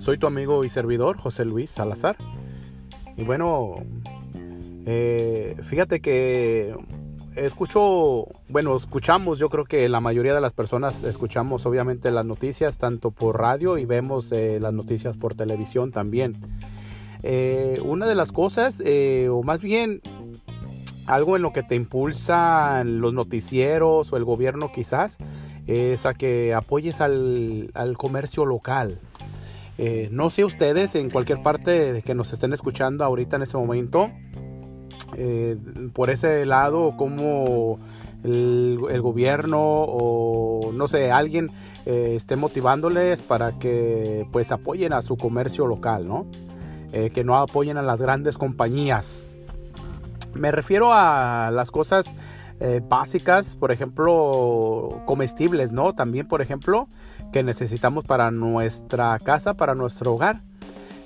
Soy tu amigo y servidor, José Luis Salazar. Y bueno, eh, fíjate que escucho, bueno, escuchamos, yo creo que la mayoría de las personas escuchamos obviamente las noticias tanto por radio y vemos eh, las noticias por televisión también. Eh, una de las cosas, o más bien algo en lo que te impulsan los noticieros o el gobierno quizás, es a que apoyes al, comercio local. Eh, no sé ustedes en cualquier parte que nos estén escuchando ahorita en este momento, eh, por ese lado, como el, gobierno o no sé, alguien eh, esté motivándoles para que pues apoyen a su comercio local, ¿no? que no apoyen a las grandes compañías. Me refiero a las cosas básicas, por ejemplo, comestibles, ¿no? También, por ejemplo, que necesitamos para nuestra casa, para nuestro hogar.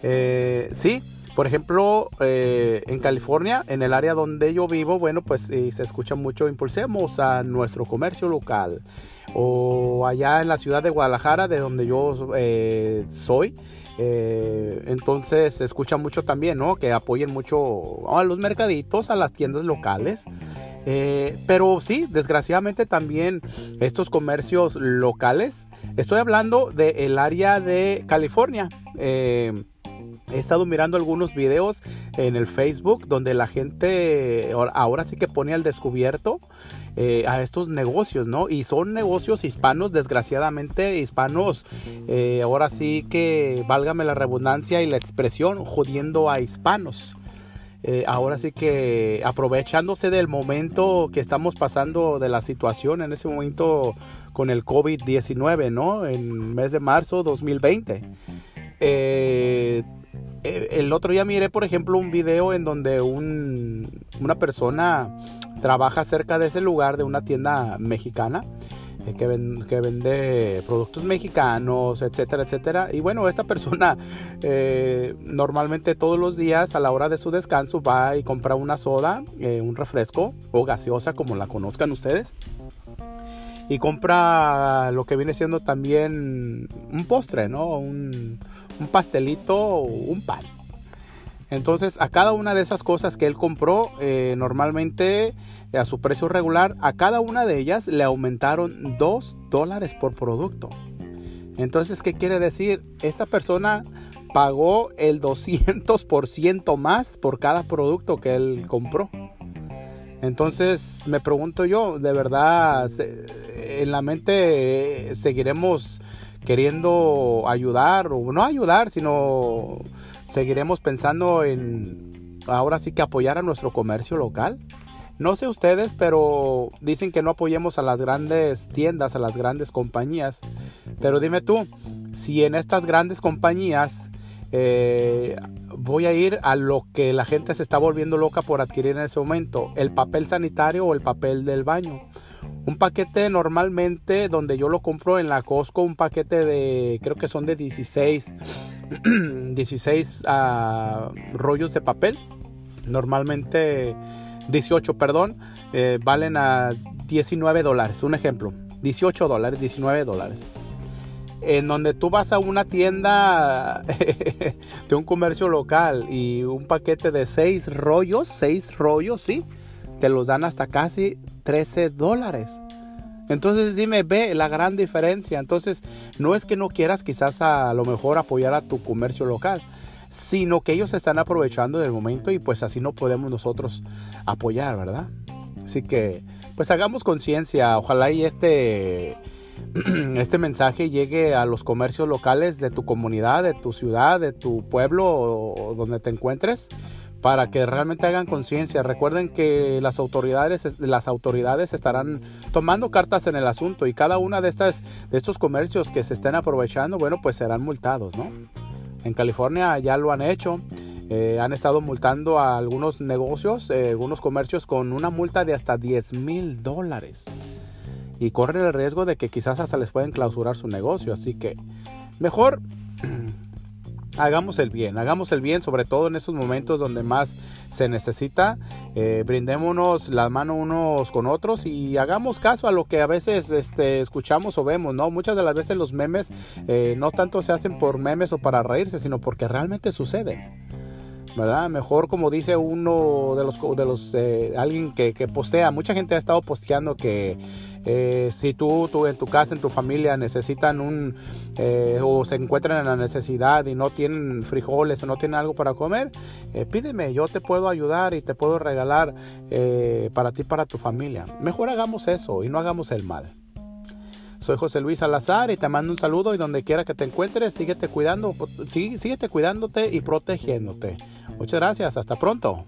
Eh, sí, por ejemplo, eh, en California, en el área donde yo vivo, bueno, pues se escucha mucho, impulsemos a nuestro comercio local. O allá en la ciudad de Guadalajara, de donde yo soy, entonces se escucha mucho también, ¿no? Que apoyen mucho a los mercaditos, a las tiendas locales. Eh, pero sí, desgraciadamente también estos comercios locales, estoy hablando del área de California. Eh, he estado mirando algunos videos en el Facebook donde la gente ahora sí que pone al descubierto eh, a estos negocios, ¿no? Y son negocios hispanos, desgraciadamente hispanos, ahora sí que válgame la redundancia y la expresión, jodiendo a hispanos. Eh, ahora sí que aprovechándose del momento que estamos pasando de la situación en ese momento con el COVID-19, ¿no? En mes de marzo 2020. Eh, eh, el otro día miré, por ejemplo, un video en donde una persona trabaja cerca de ese lugar de una tienda mexicana eh, que, vende productos mexicanos, etcétera, etcétera. Y bueno, esta persona eh, normalmente todos los días a la hora de su descanso va y compra una soda, eh, un refresco o gaseosa como la conozcan ustedes. Y compra lo que viene siendo también un postre, ¿no? Un, un pastelito, un pan. Entonces, a cada una de esas cosas que él compró, normalmente a su precio regular, a cada una de ellas le aumentaron 2 dólares por producto. Entonces, ¿qué quiere decir? Esta persona pagó el 200% más por cada producto que él compró. Entonces, me pregunto yo, ¿de verdad en la mente seguiremos queriendo ayudar o no ayudar, sino seguiremos pensando en ahora sí que apoyar a nuestro comercio local? No sé ustedes, pero dicen que no apoyemos a las grandes tiendas, a las grandes compañías. Pero dime tú, si en estas grandes compañías eh, voy a ir a lo que la gente se está volviendo loca por adquirir en ese momento, el papel sanitario o el papel del baño. Un paquete normalmente donde yo lo compro en la Costco, un paquete de, creo que son de 16, 16 ah, rollos de papel. Normalmente 18, perdón, eh, valen a 19 dólares. Un ejemplo, 18 dólares, 19 dólares. En donde tú vas a una tienda de un comercio local y un paquete de 6 rollos, 6 rollos, sí, te los dan hasta casi 13 dólares. Entonces dime, ve la gran diferencia. Entonces no es que no quieras quizás a lo mejor apoyar a tu comercio local, sino que ellos se están aprovechando del momento y pues así no podemos nosotros apoyar, ¿verdad? Así que pues hagamos conciencia, ojalá y este, este mensaje llegue a los comercios locales de tu comunidad, de tu ciudad, de tu pueblo o donde te encuentres para que realmente hagan conciencia. Recuerden que las autoridades, las autoridades estarán tomando cartas en el asunto y cada una de estas de estos comercios que se estén aprovechando, bueno, pues serán multados, ¿no? En California ya lo han hecho. Eh, han estado multando a algunos negocios, eh, algunos comercios con una multa de hasta 10 mil dólares. Y corren el riesgo de que quizás hasta les pueden clausurar su negocio. Así que mejor hagamos el bien, hagamos el bien, sobre todo en esos momentos donde más se necesita. Eh, brindémonos la mano unos con otros y hagamos caso a lo que a veces este, escuchamos o vemos, ¿no? Muchas de las veces los memes eh, no tanto se hacen por memes o para reírse, sino porque realmente suceden. ¿verdad? Mejor como dice uno de los, de los eh, alguien que, postea, mucha gente ha estado posteando que eh, si tú, tú en tu casa, en tu familia necesitan un eh, o se encuentran en la necesidad y no tienen frijoles o no tienen algo para comer, pídeme, yo te puedo ayudar y te puedo regalar para ti, para tu familia. Mejor hagamos eso y no hagamos el mal. Soy José Luis Salazar y te mando un saludo y donde quiera que te encuentres, síguete cuidando, síguete cuidándote y protegiéndote. Muchas gracias, hasta pronto.